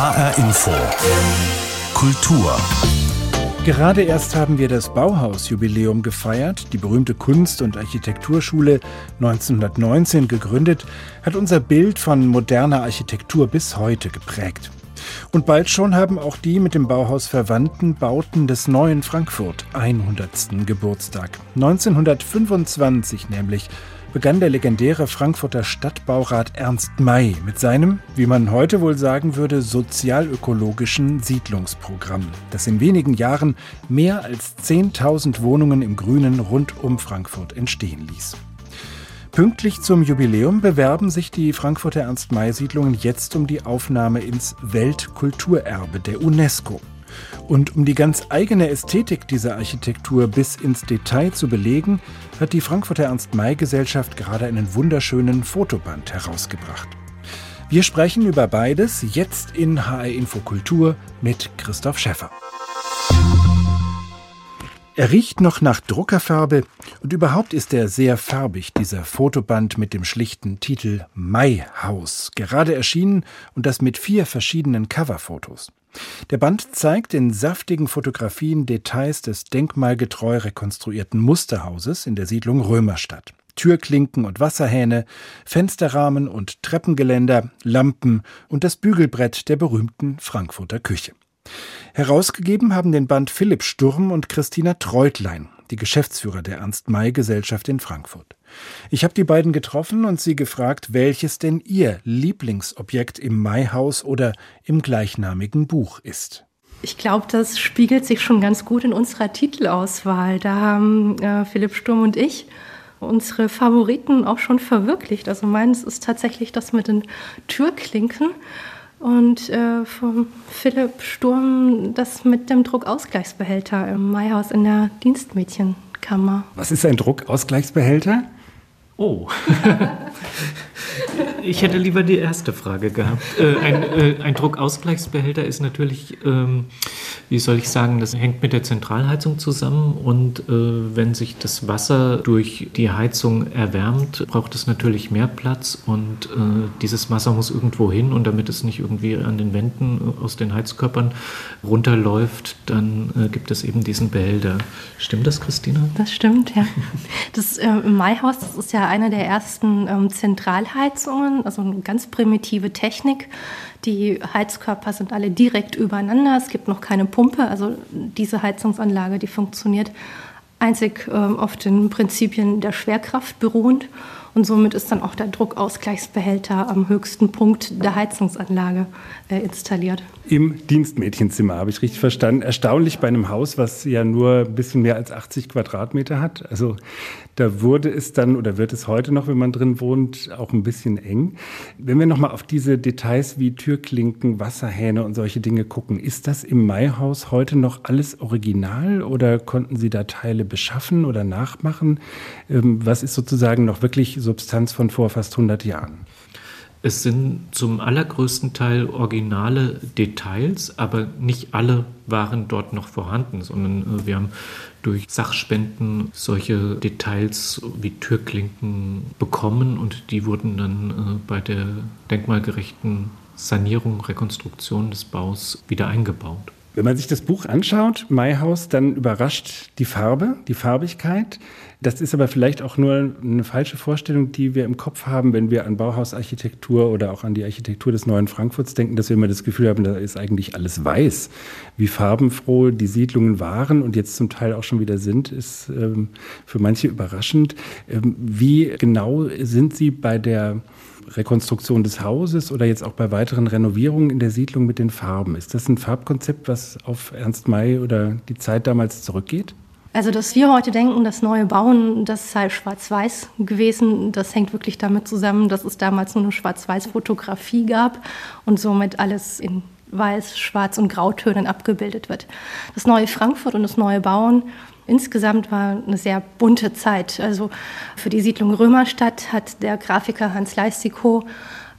HR Info. Kultur. Gerade erst haben wir das Bauhausjubiläum gefeiert. Die berühmte Kunst- und Architekturschule 1919 gegründet, hat unser Bild von moderner Architektur bis heute geprägt. Und bald schon haben auch die mit dem Bauhaus verwandten Bauten des neuen Frankfurt 100. Geburtstag. 1925 nämlich begann der legendäre Frankfurter Stadtbaurat Ernst May mit seinem, wie man heute wohl sagen würde, sozialökologischen Siedlungsprogramm, das in wenigen Jahren mehr als 10.000 Wohnungen im Grünen rund um Frankfurt entstehen ließ. Pünktlich zum Jubiläum bewerben sich die Frankfurter Ernst-May-Siedlungen jetzt um die Aufnahme ins Weltkulturerbe der UNESCO. Und um die ganz eigene Ästhetik dieser Architektur bis ins Detail zu belegen, hat die Frankfurter Ernst-May-Gesellschaft gerade einen wunderschönen Fotoband herausgebracht. Wir sprechen über beides jetzt in HR Infokultur mit Christoph Schäffer. Er riecht noch nach Druckerfarbe und überhaupt ist er sehr farbig, dieser Fotoband mit dem schlichten Titel Maihaus, gerade erschienen und das mit vier verschiedenen Coverfotos. Der Band zeigt in saftigen Fotografien Details des denkmalgetreu rekonstruierten Musterhauses in der Siedlung Römerstadt. Türklinken und Wasserhähne, Fensterrahmen und Treppengeländer, Lampen und das Bügelbrett der berühmten Frankfurter Küche. Herausgegeben haben den Band Philipp Sturm und Christina Treutlein, die Geschäftsführer der Ernst-May-Gesellschaft in Frankfurt. Ich habe die beiden getroffen und sie gefragt, welches denn ihr Lieblingsobjekt im Maihaus oder im gleichnamigen Buch ist. Ich glaube, das spiegelt sich schon ganz gut in unserer Titelauswahl. Da haben äh, Philipp Sturm und ich unsere Favoriten auch schon verwirklicht. Also meins ist tatsächlich das mit den Türklinken und äh, von Philipp Sturm das mit dem Druckausgleichsbehälter im Maihaus in der Dienstmädchenkammer. Was ist ein Druckausgleichsbehälter? Oh. ich hätte lieber die erste Frage gehabt. Äh, ein, äh, ein, Druckausgleichsbehälter ist natürlich, ähm, wie soll ich sagen, das hängt mit der Zentralheizung zusammen und äh, wenn sich das Wasser durch die Heizung erwärmt, braucht es natürlich mehr Platz und äh, dieses Wasser muss irgendwo hin und damit es nicht irgendwie an den Wänden aus den Heizkörpern runterläuft, dann äh, gibt es eben diesen Behälter. Stimmt das, Christina? Das stimmt, ja. Das äh, Maihaus, das ist ja eine der ersten ähm, Zentralheizungen, also eine ganz primitive Technik. Die Heizkörper sind alle direkt übereinander. Es gibt noch keine Pumpe. Also diese Heizungsanlage, die funktioniert einzig ähm, auf den Prinzipien der Schwerkraft beruhend. Und somit ist dann auch der Druckausgleichsbehälter am höchsten Punkt der Heizungsanlage äh, installiert. Im Dienstmädchenzimmer, habe ich richtig verstanden. Erstaunlich bei einem Haus, was ja nur ein bisschen mehr als 80 Quadratmeter hat. Also da wurde es dann oder wird es heute noch, wenn man drin wohnt, auch ein bisschen eng. Wenn wir nochmal auf diese Details wie Türklinken, Wasserhähne und solche Dinge gucken, ist das im Maihaus heute noch alles original oder konnten Sie da Teile beschaffen oder nachmachen? Ähm, was ist sozusagen noch wirklich Substanz von vor fast 100 Jahren? Es sind zum allergrößten Teil originale Details, aber nicht alle waren dort noch vorhanden, sondern äh, wir haben durch Sachspenden solche Details wie Türklinken bekommen und die wurden dann äh, bei der denkmalgerechten Sanierung, Rekonstruktion des Baus wieder eingebaut. Wenn man sich das Buch anschaut, Maihaus, dann überrascht die Farbe, die Farbigkeit. Das ist aber vielleicht auch nur eine falsche Vorstellung, die wir im Kopf haben, wenn wir an Bauhausarchitektur oder auch an die Architektur des neuen Frankfurts denken, dass wir immer das Gefühl haben, da ist eigentlich alles weiß. Wie farbenfroh die Siedlungen waren und jetzt zum Teil auch schon wieder sind, ist ähm, für manche überraschend. Ähm, wie genau sind Sie bei der Rekonstruktion des Hauses oder jetzt auch bei weiteren Renovierungen in der Siedlung mit den Farben. Ist das ein Farbkonzept, was auf Ernst May oder die Zeit damals zurückgeht? Also, dass wir heute denken, das neue Bauen, das sei schwarz-weiß gewesen, das hängt wirklich damit zusammen, dass es damals nur eine schwarz-weiß-Fotografie gab und somit alles in Weiß, Schwarz und Grautönen abgebildet wird. Das neue Frankfurt und das neue Bauen insgesamt war eine sehr bunte Zeit. Also für die Siedlung Römerstadt hat der Grafiker Hans Leistikow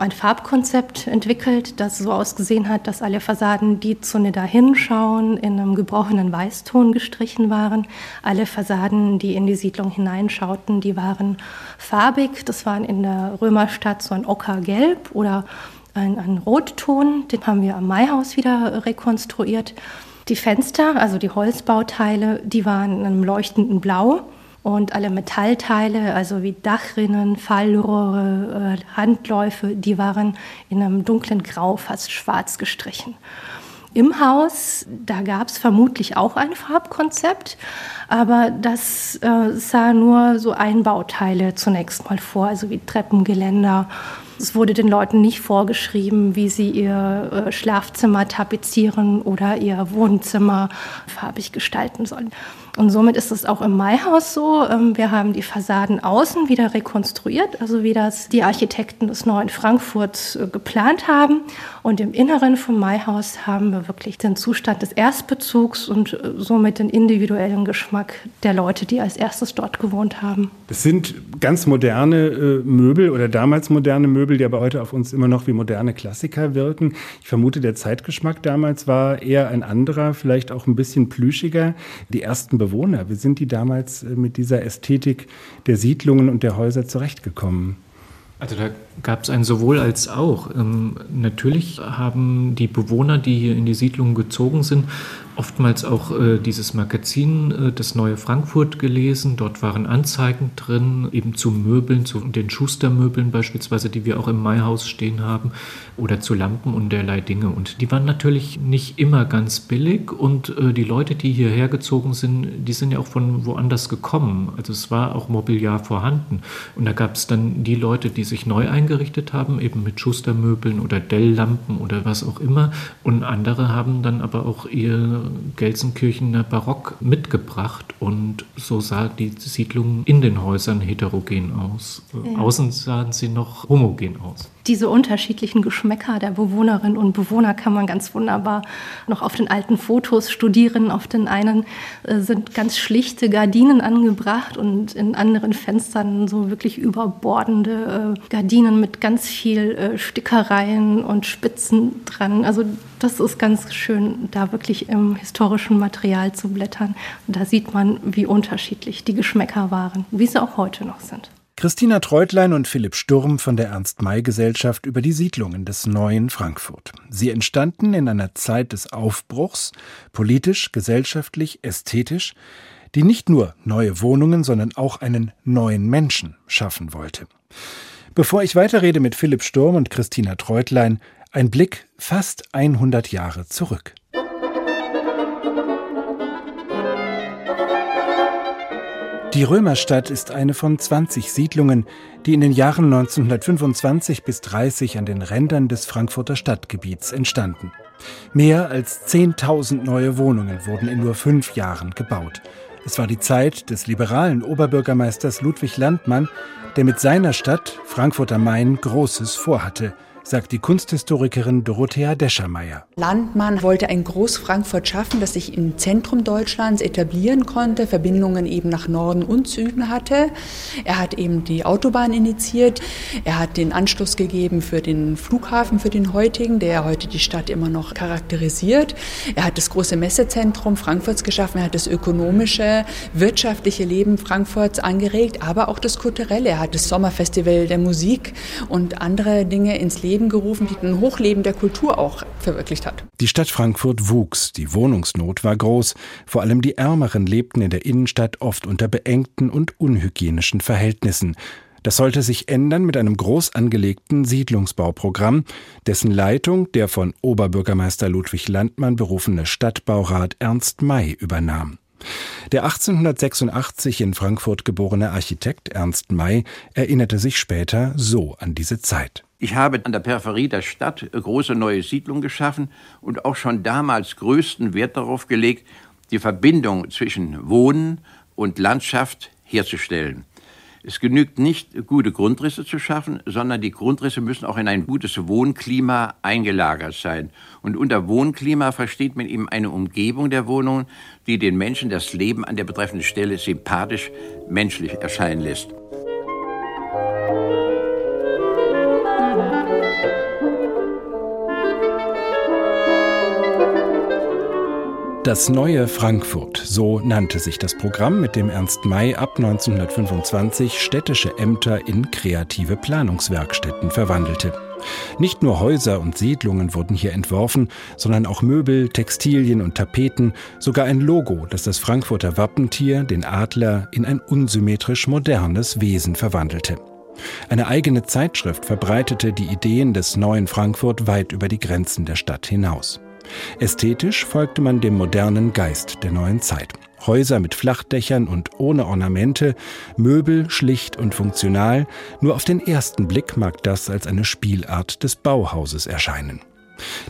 ein Farbkonzept entwickelt, das so ausgesehen hat, dass alle Fassaden, die zu Nidda hinschauen, in einem gebrochenen Weißton gestrichen waren. Alle Fassaden, die in die Siedlung hineinschauten, die waren farbig. Das waren in der Römerstadt so ein Ockergelb oder ein, ein Rotton, den haben wir am Maihaus wieder rekonstruiert. Die Fenster, also die Holzbauteile, die waren in einem leuchtenden Blau. Und alle Metallteile, also wie Dachrinnen, Fallrohre, äh, Handläufe, die waren in einem dunklen Grau, fast schwarz gestrichen. Im Haus, da gab es vermutlich auch ein Farbkonzept, aber das äh, sah nur so Einbauteile zunächst mal vor, also wie Treppengeländer. Es wurde den Leuten nicht vorgeschrieben, wie sie ihr äh, Schlafzimmer tapezieren oder ihr Wohnzimmer farbig gestalten sollen. Und somit ist es auch im Maihaus so. Ähm, wir haben die Fassaden außen wieder rekonstruiert, also wie das die Architekten des neuen Frankfurts äh, geplant haben. Und im Inneren vom Maihaus haben wir wirklich den Zustand des Erstbezugs und äh, somit den individuellen Geschmack der Leute, die als erstes dort gewohnt haben. Das sind ganz moderne äh, Möbel oder damals moderne Möbel, die aber heute auf uns immer noch wie moderne Klassiker wirken. Ich vermute, der Zeitgeschmack damals war eher ein anderer, vielleicht auch ein bisschen plüschiger. Die ersten Bewohner? Wie sind die damals äh, mit dieser Ästhetik der Siedlungen und der Häuser zurechtgekommen? Also da gab es ein sowohl als auch. Ähm, natürlich haben die Bewohner, die hier in die Siedlung gezogen sind, oftmals auch äh, dieses Magazin, äh, das Neue Frankfurt, gelesen. Dort waren Anzeigen drin, eben zu Möbeln, zu den Schustermöbeln beispielsweise, die wir auch im Maihaus stehen haben, oder zu Lampen und derlei Dinge. Und die waren natürlich nicht immer ganz billig. Und äh, die Leute, die hierher gezogen sind, die sind ja auch von woanders gekommen. Also es war auch Mobiliar vorhanden. Und da gab es dann die Leute, die sich neu eingerichtet haben, eben mit Schustermöbeln oder Delllampen oder was auch immer. Und andere haben dann aber auch ihr Gelsenkirchener Barock mitgebracht und so sah die Siedlung in den Häusern heterogen aus. Ja. Außen sahen sie noch homogen aus diese unterschiedlichen Geschmäcker der Bewohnerinnen und Bewohner kann man ganz wunderbar noch auf den alten Fotos studieren. Auf den einen äh, sind ganz schlichte Gardinen angebracht und in anderen Fenstern so wirklich überbordende äh, Gardinen mit ganz viel äh, Stickereien und Spitzen dran. Also das ist ganz schön, da wirklich im historischen Material zu blättern. Da sieht man, wie unterschiedlich die Geschmäcker waren, wie sie auch heute noch sind. Christina Treutlein und Philipp Sturm von der Ernst-May-Gesellschaft über die Siedlungen des neuen Frankfurt. Sie entstanden in einer Zeit des Aufbruchs, politisch, gesellschaftlich, ästhetisch, die nicht nur neue Wohnungen, sondern auch einen neuen Menschen schaffen wollte. Bevor ich weiterrede mit Philipp Sturm und Christina Treutlein, ein Blick fast 100 Jahre zurück. Die Römerstadt ist eine von 20 Siedlungen, die in den Jahren 1925 bis 30 an den Rändern des Frankfurter Stadtgebiets entstanden. Mehr als 10.000 neue Wohnungen wurden in nur fünf Jahren gebaut. Es war die Zeit des liberalen Oberbürgermeisters Ludwig Landmann, der mit seiner Stadt Frankfurt am Main Großes vorhatte – sagt die Kunsthistorikerin Dorothea Deschermeier. Landmann wollte ein Groß-Frankfurt schaffen, das sich im Zentrum Deutschlands etablieren konnte, Verbindungen eben nach Norden und Süden hatte. Er hat eben die Autobahn initiiert. Er hat den Anschluss gegeben für den Flughafen, für den heutigen, der heute die Stadt immer noch charakterisiert. Er hat das große Messezentrum Frankfurts geschaffen. Er hat das ökonomische, wirtschaftliche Leben Frankfurts angeregt, aber auch das kulturelle. Er hat das Sommerfestival der Musik und andere Dinge ins Leben Leben gerufen, die ein Hochleben der Kultur auch verwirklicht hat. Die Stadt Frankfurt wuchs, die Wohnungsnot war groß, vor allem die Ärmeren lebten in der Innenstadt oft unter beengten und unhygienischen Verhältnissen. Das sollte sich ändern mit einem groß angelegten Siedlungsbauprogramm, dessen Leitung der von Oberbürgermeister Ludwig Landmann berufene Stadtbaurat Ernst May übernahm. Der 1886 in Frankfurt geborene Architekt Ernst May erinnerte sich später so an diese Zeit. Ich habe an der Peripherie der Stadt große neue Siedlungen geschaffen und auch schon damals größten Wert darauf gelegt, die Verbindung zwischen Wohnen und Landschaft herzustellen. Es genügt nicht, gute Grundrisse zu schaffen, sondern die Grundrisse müssen auch in ein gutes Wohnklima eingelagert sein. Und unter Wohnklima versteht man eben eine Umgebung der Wohnungen, die den Menschen das Leben an der betreffenden Stelle sympathisch, menschlich erscheinen lässt. Das neue Frankfurt, so nannte sich das Programm, mit dem Ernst May ab 1925 städtische Ämter in kreative Planungswerkstätten verwandelte. Nicht nur Häuser und Siedlungen wurden hier entworfen, sondern auch Möbel, Textilien und Tapeten, sogar ein Logo, das das Frankfurter Wappentier, den Adler, in ein unsymmetrisch modernes Wesen verwandelte. Eine eigene Zeitschrift verbreitete die Ideen des neuen Frankfurt weit über die Grenzen der Stadt hinaus. Ästhetisch folgte man dem modernen Geist der neuen Zeit. Häuser mit Flachdächern und ohne Ornamente, Möbel schlicht und funktional, nur auf den ersten Blick mag das als eine Spielart des Bauhauses erscheinen.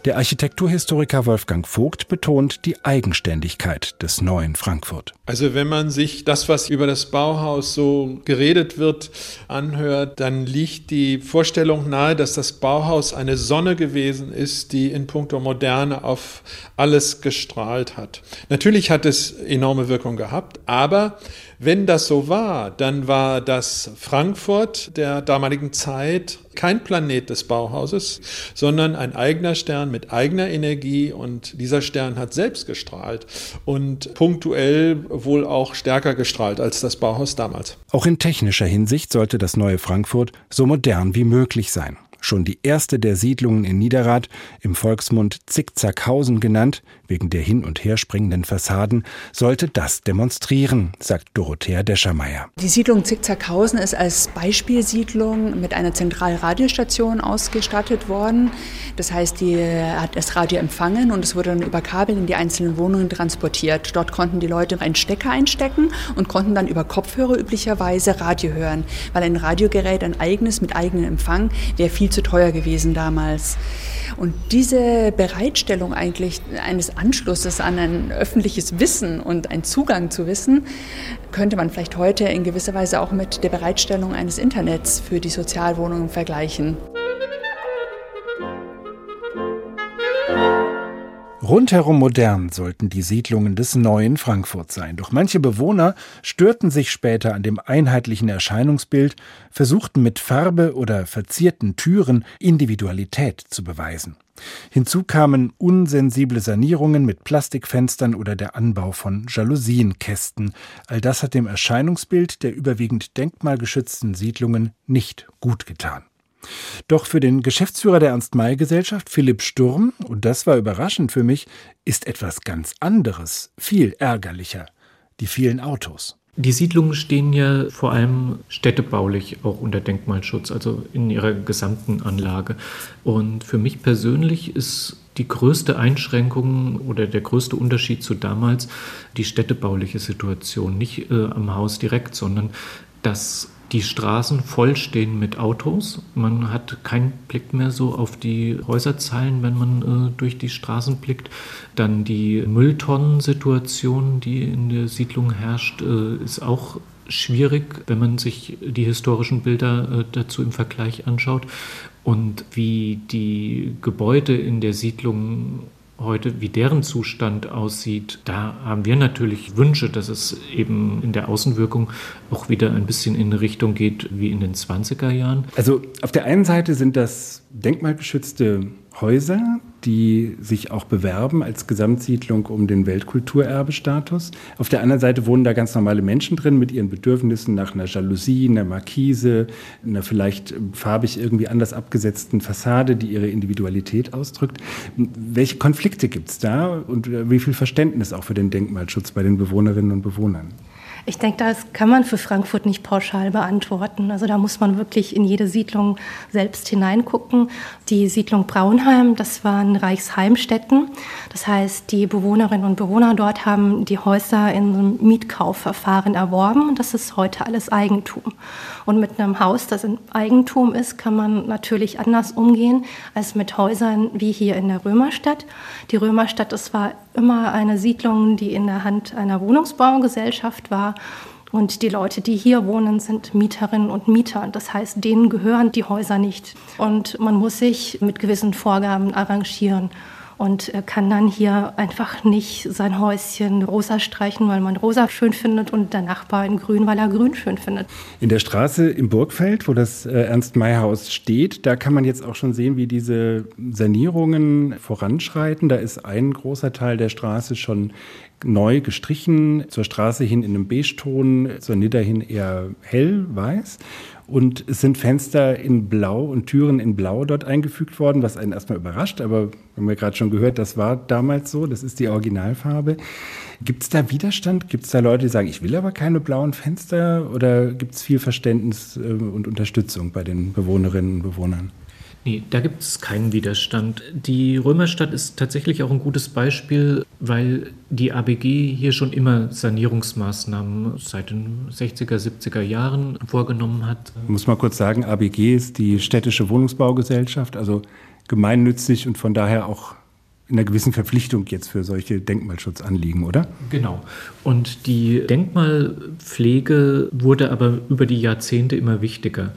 Der Architekturhistoriker Wolfgang Vogt betont die Eigenständigkeit des neuen Frankfurt. Also wenn man sich das, was über das Bauhaus so geredet wird, anhört, dann liegt die Vorstellung nahe, dass das Bauhaus eine Sonne gewesen ist, die in puncto Moderne auf alles gestrahlt hat. Natürlich hat es enorme Wirkung gehabt, aber wenn das so war, dann war das Frankfurt der damaligen Zeit kein Planet des Bauhauses, sondern ein eigener Stern mit eigener Energie und dieser Stern hat selbst gestrahlt und punktuell wohl auch stärker gestrahlt als das Bauhaus damals. Auch in technischer Hinsicht sollte das neue Frankfurt so modern wie möglich sein schon die erste der Siedlungen in Niederrad, im Volksmund Zickzackhausen genannt, wegen der hin und her springenden Fassaden, sollte das demonstrieren, sagt Dorothea Deschermeier. Die Siedlung Zickzackhausen ist als Beispielsiedlung mit einer Zentralradiostation ausgestattet worden. Das heißt, die hat das Radio empfangen und es wurde dann über Kabel in die einzelnen Wohnungen transportiert. Dort konnten die Leute einen Stecker einstecken und konnten dann über Kopfhörer üblicherweise Radio hören, weil ein Radiogerät, ein eigenes mit eigenem Empfang, wäre viel zu teuer gewesen damals. Und diese Bereitstellung eigentlich eines Anschlusses an ein öffentliches Wissen und ein Zugang zu Wissen könnte man vielleicht heute in gewisser Weise auch mit der Bereitstellung eines Internets für die Sozialwohnungen vergleichen. Rundherum modern sollten die Siedlungen des neuen Frankfurt sein. Doch manche Bewohner störten sich später an dem einheitlichen Erscheinungsbild, versuchten mit Farbe oder verzierten Türen Individualität zu beweisen. Hinzu kamen unsensible Sanierungen mit Plastikfenstern oder der Anbau von Jalousienkästen. All das hat dem Erscheinungsbild der überwiegend denkmalgeschützten Siedlungen nicht gut getan. Doch für den Geschäftsführer der Ernst-May-Gesellschaft, Philipp Sturm, und das war überraschend für mich, ist etwas ganz anderes, viel ärgerlicher. Die vielen Autos. Die Siedlungen stehen ja vor allem städtebaulich auch unter Denkmalschutz, also in ihrer gesamten Anlage. Und für mich persönlich ist die größte Einschränkung oder der größte Unterschied zu damals die städtebauliche Situation. Nicht äh, am Haus direkt, sondern dass die Straßen vollstehen mit Autos. Man hat keinen Blick mehr so auf die Häuserzeilen, wenn man äh, durch die Straßen blickt. Dann die Mülltonnensituation, die in der Siedlung herrscht, äh, ist auch schwierig, wenn man sich die historischen Bilder äh, dazu im Vergleich anschaut. Und wie die Gebäude in der Siedlung heute, wie deren Zustand aussieht, da haben wir natürlich Wünsche, dass es eben in der Außenwirkung auch wieder ein bisschen in eine Richtung geht wie in den 20er Jahren. Also auf der einen Seite sind das denkmalgeschützte Häuser, die sich auch bewerben als Gesamtsiedlung um den Weltkulturerbestatus. Auf der anderen Seite wohnen da ganz normale Menschen drin mit ihren Bedürfnissen nach einer Jalousie, einer Markise, einer vielleicht farbig irgendwie anders abgesetzten Fassade, die ihre Individualität ausdrückt. Welche Konflikte gibt es da und wie viel Verständnis auch für den Denkmalschutz bei den Bewohnerinnen und Bewohnern? Ich denke, das kann man für Frankfurt nicht pauschal beantworten. Also da muss man wirklich in jede Siedlung selbst hineingucken. Die Siedlung Braunheim, das waren Reichsheimstätten. Das heißt, die Bewohnerinnen und Bewohner dort haben die Häuser in einem Mietkaufverfahren erworben. Das ist heute alles Eigentum. Und mit einem Haus, das in Eigentum ist, kann man natürlich anders umgehen als mit Häusern wie hier in der Römerstadt. Die Römerstadt, das war immer eine Siedlung, die in der Hand einer Wohnungsbaugesellschaft war. Und die Leute, die hier wohnen, sind Mieterinnen und Mieter. Das heißt, denen gehören die Häuser nicht. Und man muss sich mit gewissen Vorgaben arrangieren und kann dann hier einfach nicht sein Häuschen rosa streichen, weil man rosa schön findet und der Nachbar in grün, weil er grün schön findet. In der Straße im Burgfeld, wo das äh, Ernst-May-Haus steht, da kann man jetzt auch schon sehen, wie diese Sanierungen voranschreiten. Da ist ein großer Teil der Straße schon neu gestrichen, zur Straße hin in einem Beige-Ton, zur Nidder hin eher hell-weiß. Und es sind Fenster in Blau und Türen in Blau dort eingefügt worden, was einen erstmal überrascht. Aber wir haben ja gerade schon gehört, das war damals so, das ist die Originalfarbe. Gibt es da Widerstand? Gibt es da Leute, die sagen, ich will aber keine blauen Fenster? Oder gibt es viel Verständnis äh, und Unterstützung bei den Bewohnerinnen und Bewohnern? Nee, da gibt es keinen Widerstand. Die Römerstadt ist tatsächlich auch ein gutes Beispiel, weil die ABG hier schon immer Sanierungsmaßnahmen seit den 60er, 70er Jahren vorgenommen hat. Ich muss mal kurz sagen, ABG ist die städtische Wohnungsbaugesellschaft, also gemeinnützig und von daher auch in einer gewissen Verpflichtung jetzt für solche Denkmalschutzanliegen, oder? Genau. Und die Denkmalpflege wurde aber über die Jahrzehnte immer wichtiger.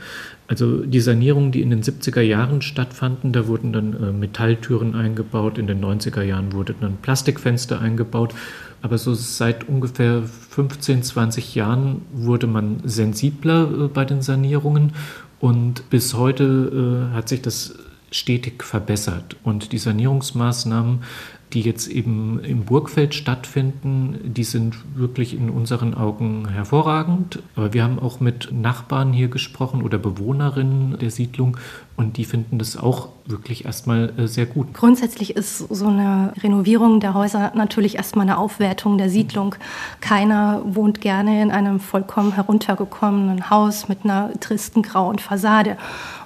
Also die Sanierungen, die in den 70er Jahren stattfanden, da wurden dann äh, Metalltüren eingebaut, in den 90er Jahren wurden dann Plastikfenster eingebaut. Aber so seit ungefähr 15, 20 Jahren wurde man sensibler äh, bei den Sanierungen und bis heute äh, hat sich das stetig verbessert. Und die Sanierungsmaßnahmen die jetzt eben im Burgfeld stattfinden, die sind wirklich in unseren Augen hervorragend. Aber wir haben auch mit Nachbarn hier gesprochen oder Bewohnerinnen der Siedlung und die finden das auch wirklich erstmal äh, sehr gut. Grundsätzlich ist so eine Renovierung der Häuser natürlich erstmal eine Aufwertung der Siedlung. Keiner wohnt gerne in einem vollkommen heruntergekommenen Haus mit einer tristen grauen Fassade.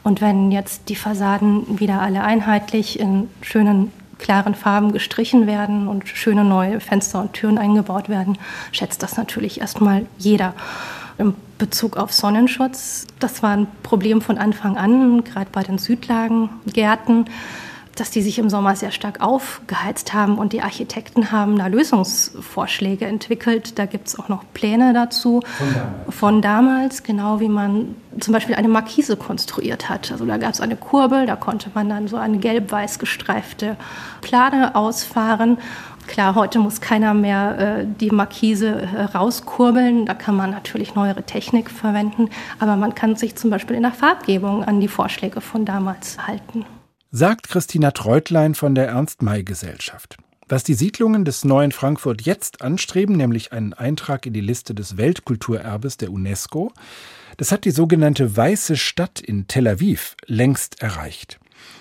Und wenn jetzt die Fassaden wieder alle einheitlich in schönen klaren Farben gestrichen werden und schöne neue Fenster und Türen eingebaut werden, schätzt das natürlich erstmal jeder. Im Bezug auf Sonnenschutz, das war ein Problem von Anfang an, gerade bei den Südlagengärten dass die sich im Sommer sehr stark aufgeheizt haben und die Architekten haben da Lösungsvorschläge entwickelt. Da gibt es auch noch Pläne dazu von damals. von damals, genau wie man zum Beispiel eine Markise konstruiert hat. Also da gab es eine Kurbel, da konnte man dann so eine gelb-weiß gestreifte Plane ausfahren. Klar, heute muss keiner mehr äh, die Markise äh, rauskurbeln. Da kann man natürlich neuere Technik verwenden. Aber man kann sich zum Beispiel in der Farbgebung an die Vorschläge von damals halten sagt Christina Treutlein von der Ernst-May-Gesellschaft. Was die Siedlungen des neuen Frankfurt jetzt anstreben, nämlich einen Eintrag in die Liste des Weltkulturerbes der UNESCO, das hat die sogenannte Weiße Stadt in Tel Aviv längst erreicht.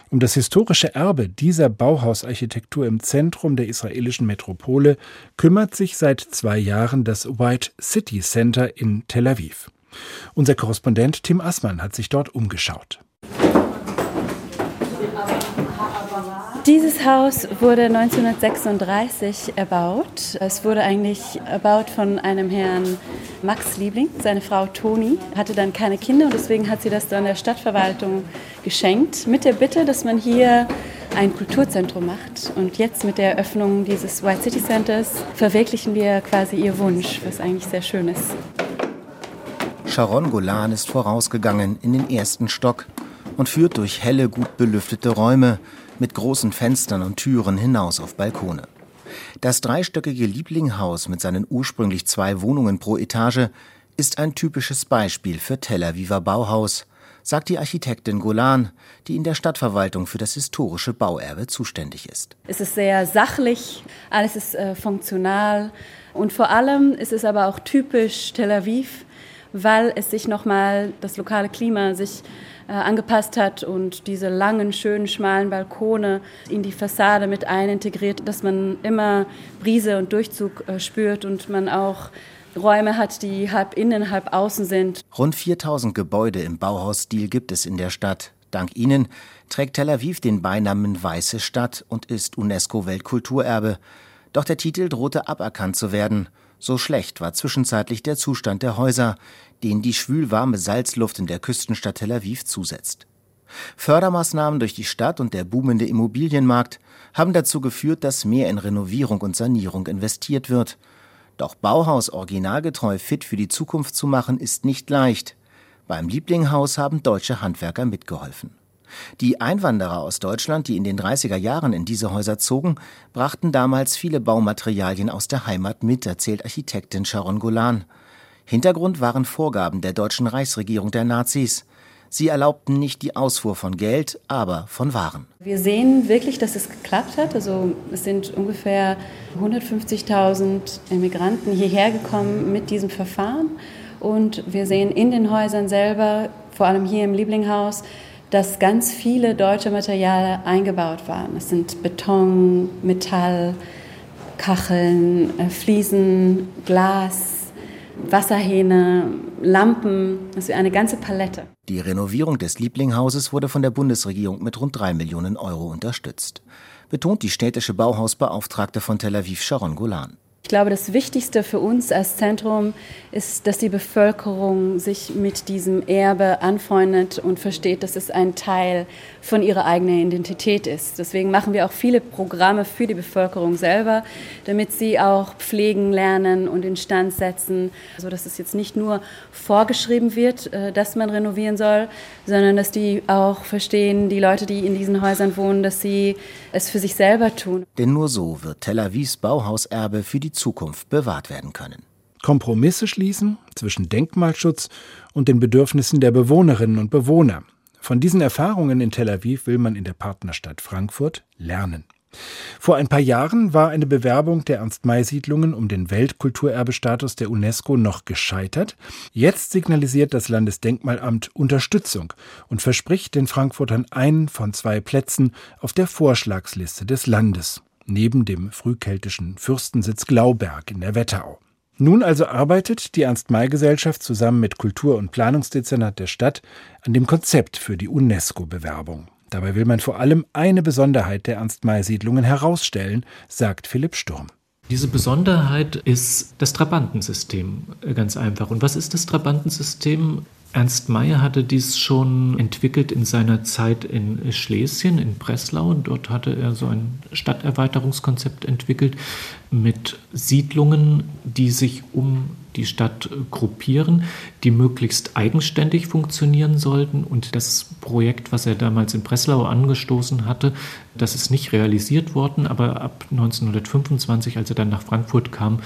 Um das historische Erbe dieser Bauhausarchitektur im Zentrum der israelischen Metropole kümmert sich seit zwei Jahren das White City Center in Tel Aviv. Unser Korrespondent Tim Assmann hat sich dort umgeschaut. Dieses Haus wurde 1936 erbaut. Es wurde eigentlich erbaut von einem Herrn Max Liebling. Seine Frau Toni hatte dann keine Kinder und deswegen hat sie das dann der Stadtverwaltung geschenkt mit der Bitte, dass man hier ein Kulturzentrum macht. Und jetzt mit der Eröffnung dieses White City Centers verwirklichen wir quasi ihr Wunsch, was eigentlich sehr schön ist. Sharon Golan ist vorausgegangen in den ersten Stock und führt durch helle, gut belüftete Räume mit großen Fenstern und Türen hinaus auf Balkone. Das dreistöckige Lieblinghaus mit seinen ursprünglich zwei Wohnungen pro Etage ist ein typisches Beispiel für Tel Aviver Bauhaus, sagt die Architektin Golan, die in der Stadtverwaltung für das historische Bauerbe zuständig ist. Es ist sehr sachlich, alles ist äh, funktional und vor allem ist es aber auch typisch Tel Aviv, weil es sich nochmal das lokale Klima sich angepasst hat und diese langen, schönen, schmalen Balkone in die Fassade mit einintegriert, dass man immer Brise und Durchzug äh, spürt und man auch Räume hat, die halb innen, halb außen sind. Rund 4000 Gebäude im Bauhausstil gibt es in der Stadt. Dank ihnen trägt Tel Aviv den Beinamen Weiße Stadt und ist UNESCO-Weltkulturerbe. Doch der Titel drohte aberkannt zu werden. So schlecht war zwischenzeitlich der Zustand der Häuser, denen die schwülwarme Salzluft in der Küstenstadt Tel Aviv zusetzt. Fördermaßnahmen durch die Stadt und der boomende Immobilienmarkt haben dazu geführt, dass mehr in Renovierung und Sanierung investiert wird. Doch Bauhaus originalgetreu fit für die Zukunft zu machen, ist nicht leicht. Beim Lieblinghaus haben deutsche Handwerker mitgeholfen. Die Einwanderer aus Deutschland, die in den 30er Jahren in diese Häuser zogen, brachten damals viele Baumaterialien aus der Heimat mit, erzählt Architektin Sharon Golan. Hintergrund waren Vorgaben der deutschen Reichsregierung der Nazis. Sie erlaubten nicht die Ausfuhr von Geld, aber von Waren. Wir sehen wirklich, dass es geklappt hat. Also es sind ungefähr 150.000 Immigranten hierher gekommen mit diesem Verfahren. Und wir sehen in den Häusern selber, vor allem hier im Lieblinghaus, dass ganz viele deutsche Materialien eingebaut waren. Es sind Beton, Metall, Kacheln, äh, Fliesen, Glas, Wasserhähne, Lampen, also eine ganze Palette. Die Renovierung des Lieblingshauses wurde von der Bundesregierung mit rund drei Millionen Euro unterstützt, betont die städtische Bauhausbeauftragte von Tel Aviv Sharon Golan. Ich glaube, das Wichtigste für uns als Zentrum ist, dass die Bevölkerung sich mit diesem Erbe anfreundet und versteht, dass es ein Teil von ihrer eigenen Identität ist. Deswegen machen wir auch viele Programme für die Bevölkerung selber, damit sie auch pflegen lernen und instand setzen, sodass es jetzt nicht nur vorgeschrieben wird, äh, dass man renovieren soll, sondern dass die auch verstehen, die Leute, die in diesen Häusern wohnen, dass sie es für sich selber tun. Denn nur so wird Tel Avivs Bauhauserbe für die Zukunft bewahrt werden können. Kompromisse schließen zwischen Denkmalschutz und den Bedürfnissen der Bewohnerinnen und Bewohner. Von diesen Erfahrungen in Tel Aviv will man in der Partnerstadt Frankfurt lernen. Vor ein paar Jahren war eine Bewerbung der Ernst-May-Siedlungen um den Weltkulturerbestatus der UNESCO noch gescheitert. Jetzt signalisiert das Landesdenkmalamt Unterstützung und verspricht den Frankfurtern einen von zwei Plätzen auf der Vorschlagsliste des Landes neben dem frühkeltischen Fürstensitz Glauberg in der Wetterau. Nun also arbeitet die Ernst-May-Gesellschaft zusammen mit Kultur- und Planungsdezernat der Stadt an dem Konzept für die UNESCO-Bewerbung. Dabei will man vor allem eine Besonderheit der Ernst-May-Siedlungen herausstellen, sagt Philipp Sturm. Diese Besonderheit ist das Trabantensystem, ganz einfach. Und was ist das Trabantensystem? Ernst Mayr hatte dies schon entwickelt in seiner Zeit in Schlesien, in Breslau. Dort hatte er so ein Stadterweiterungskonzept entwickelt mit Siedlungen, die sich um die Stadt gruppieren, die möglichst eigenständig funktionieren sollten. Und das Projekt, was er damals in Breslau angestoßen hatte, das ist nicht realisiert worden. Aber ab 1925, als er dann nach Frankfurt kam,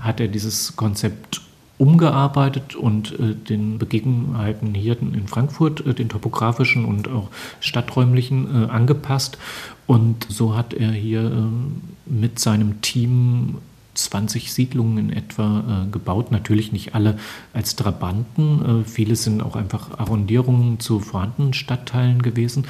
hat er dieses Konzept umgearbeitet und äh, den Begebenheiten hier in Frankfurt, äh, den topografischen und auch stadträumlichen, äh, angepasst. Und so hat er hier äh, mit seinem Team 20 Siedlungen in etwa äh, gebaut. Natürlich nicht alle als Trabanten. Äh, viele sind auch einfach Arrondierungen zu vorhandenen Stadtteilen gewesen.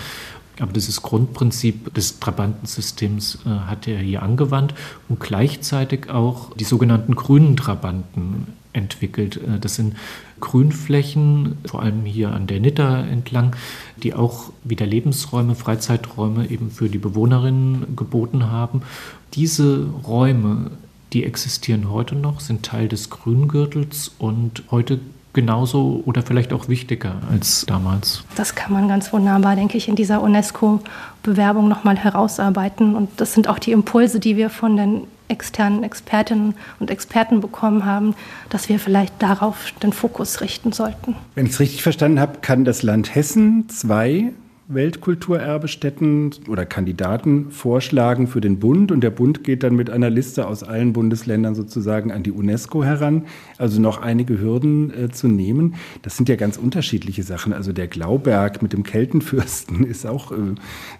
Aber dieses Grundprinzip des Trabantensystems äh, hat er hier angewandt und gleichzeitig auch die sogenannten grünen Trabanten entwickelt. Äh, das sind Grünflächen, vor allem hier an der Nitter entlang, die auch wieder Lebensräume, Freizeiträume eben für die Bewohnerinnen geboten haben. Diese Räume, die existieren heute noch, sind Teil des Grüngürtels und heute genauso oder vielleicht auch wichtiger als damals. Das kann man ganz wunderbar, denke ich, in dieser UNESCO-Bewerbung nochmal herausarbeiten. Und das sind auch die Impulse, die wir von den externen Expertinnen und Experten bekommen haben, dass wir vielleicht darauf den Fokus richten sollten. Wenn ich es richtig verstanden habe, kann das Land Hessen zwei Weltkulturerbestätten oder Kandidaten vorschlagen für den Bund und der Bund geht dann mit einer Liste aus allen Bundesländern sozusagen an die UNESCO heran, also noch einige Hürden äh, zu nehmen. Das sind ja ganz unterschiedliche Sachen. Also der Glauberg mit dem Keltenfürsten ist auch äh,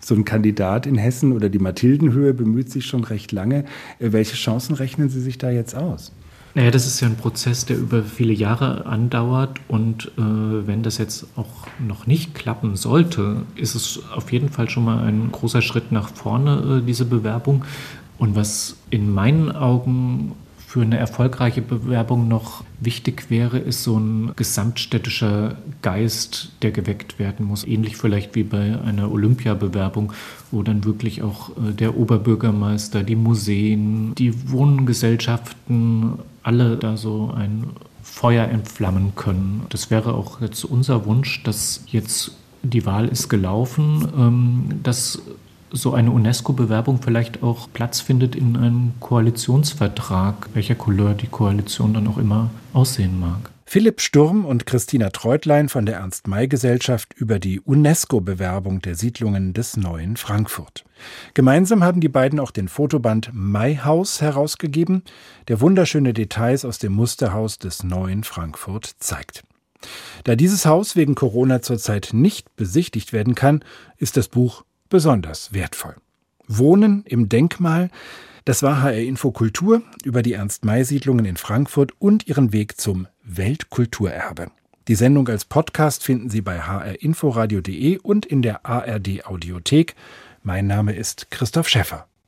so ein Kandidat in Hessen oder die Mathildenhöhe bemüht sich schon recht lange. Äh, welche Chancen rechnen Sie sich da jetzt aus? Naja, das ist ja ein Prozess, der über viele Jahre andauert und äh, wenn das jetzt auch noch nicht klappen sollte, ist es auf jeden Fall schon mal ein großer Schritt nach vorne, äh, diese Bewerbung. Und was in meinen Augen für eine erfolgreiche Bewerbung noch wichtig wäre, ist so ein gesamtstädtischer Geist, der geweckt werden muss. Ähnlich vielleicht wie bei einer Olympiabewerbung, wo dann wirklich auch äh, der Oberbürgermeister, die Museen, die Wohngesellschaften, alle da so ein Feuer entflammen können. Das wäre auch jetzt unser Wunsch, dass jetzt die Wahl ist gelaufen, ähm, dass so eine UNESCO-Bewerbung vielleicht auch Platz findet in einem Koalitionsvertrag, welcher Couleur die Koalition dann auch immer aussehen mag. Philipp Sturm und Christina Treutlein von der Ernst-May-Gesellschaft über die UNESCO-Bewerbung der Siedlungen des neuen Frankfurt. Gemeinsam haben die beiden auch den Fotoband Mayhaus herausgegeben, der wunderschöne Details aus dem Musterhaus des neuen Frankfurt zeigt. Da dieses Haus wegen Corona zurzeit nicht besichtigt werden kann, ist das Buch besonders wertvoll. Wohnen im Denkmal, das war HR Info Kultur über die Ernst-May-Siedlungen in Frankfurt und ihren Weg zum Weltkulturerbe. Die Sendung als Podcast finden Sie bei hrinforadio.de und in der ARD Audiothek. Mein Name ist Christoph Schäffer.